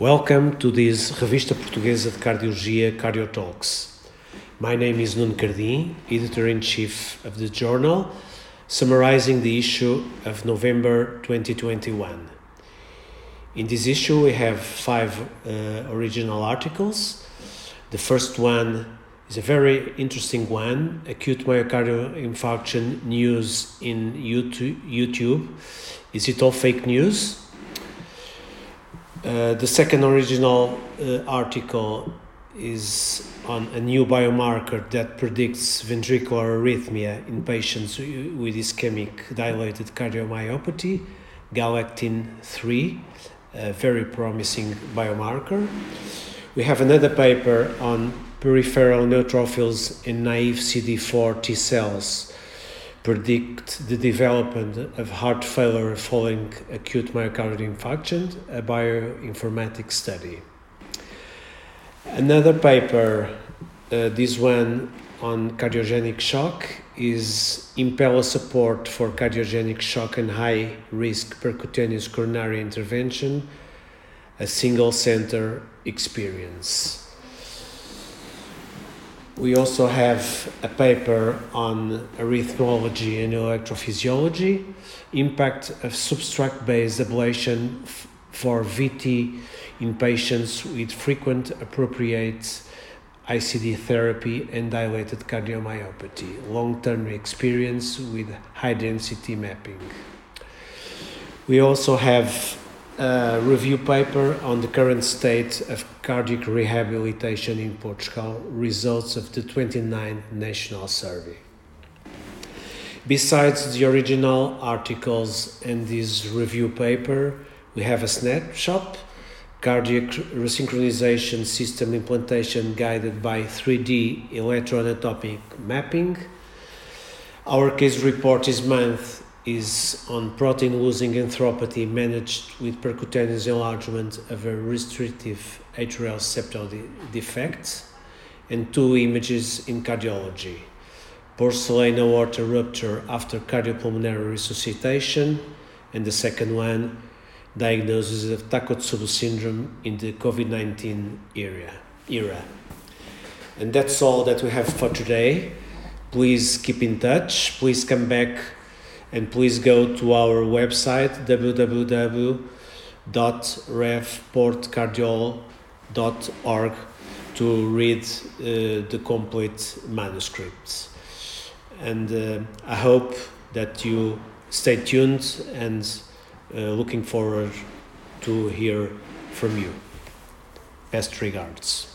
Welcome to this Revista Portuguesa de Cardiologia Cardio Talks. My name is Nuno Cardim, editor in chief of the journal, summarizing the issue of November 2021. In this issue, we have five uh, original articles. The first one is a very interesting one acute myocardial infarction news in YouTube. Is it all fake news? Uh, the second original uh, article is on a new biomarker that predicts ventricular arrhythmia in patients with ischemic dilated cardiomyopathy, galectin 3, a very promising biomarker. We have another paper on peripheral neutrophils in naive CD4 T cells predict the development of heart failure following acute myocardial infarction, a bioinformatics study. Another paper, uh, this one on cardiogenic shock, is Impella support for cardiogenic shock and high risk percutaneous coronary intervention, a single center experience. We also have a paper on arrhythmology and electrophysiology, impact of substrate-based ablation for VT in patients with frequent appropriate ICD therapy and dilated cardiomyopathy, long-term experience with high-density mapping. We also have a review paper on the current state of cardiac rehabilitation in Portugal, results of the 29th National Survey. Besides the original articles and this review paper, we have a snapshot cardiac resynchronization system implantation guided by 3D electroanatomic mapping. Our case report this month is on protein losing enteropathy managed with percutaneous enlargement of a restrictive atrial septal de defect and two images in cardiology. Porcelain aorta rupture after cardiopulmonary resuscitation and the second one diagnosis of Takotsubo syndrome in the COVID-19 era era. And that's all that we have for today. Please keep in touch. Please come back and please go to our website www.revportcardiol.org to read uh, the complete manuscripts. And uh, I hope that you stay tuned and uh, looking forward to hear from you. Best regards.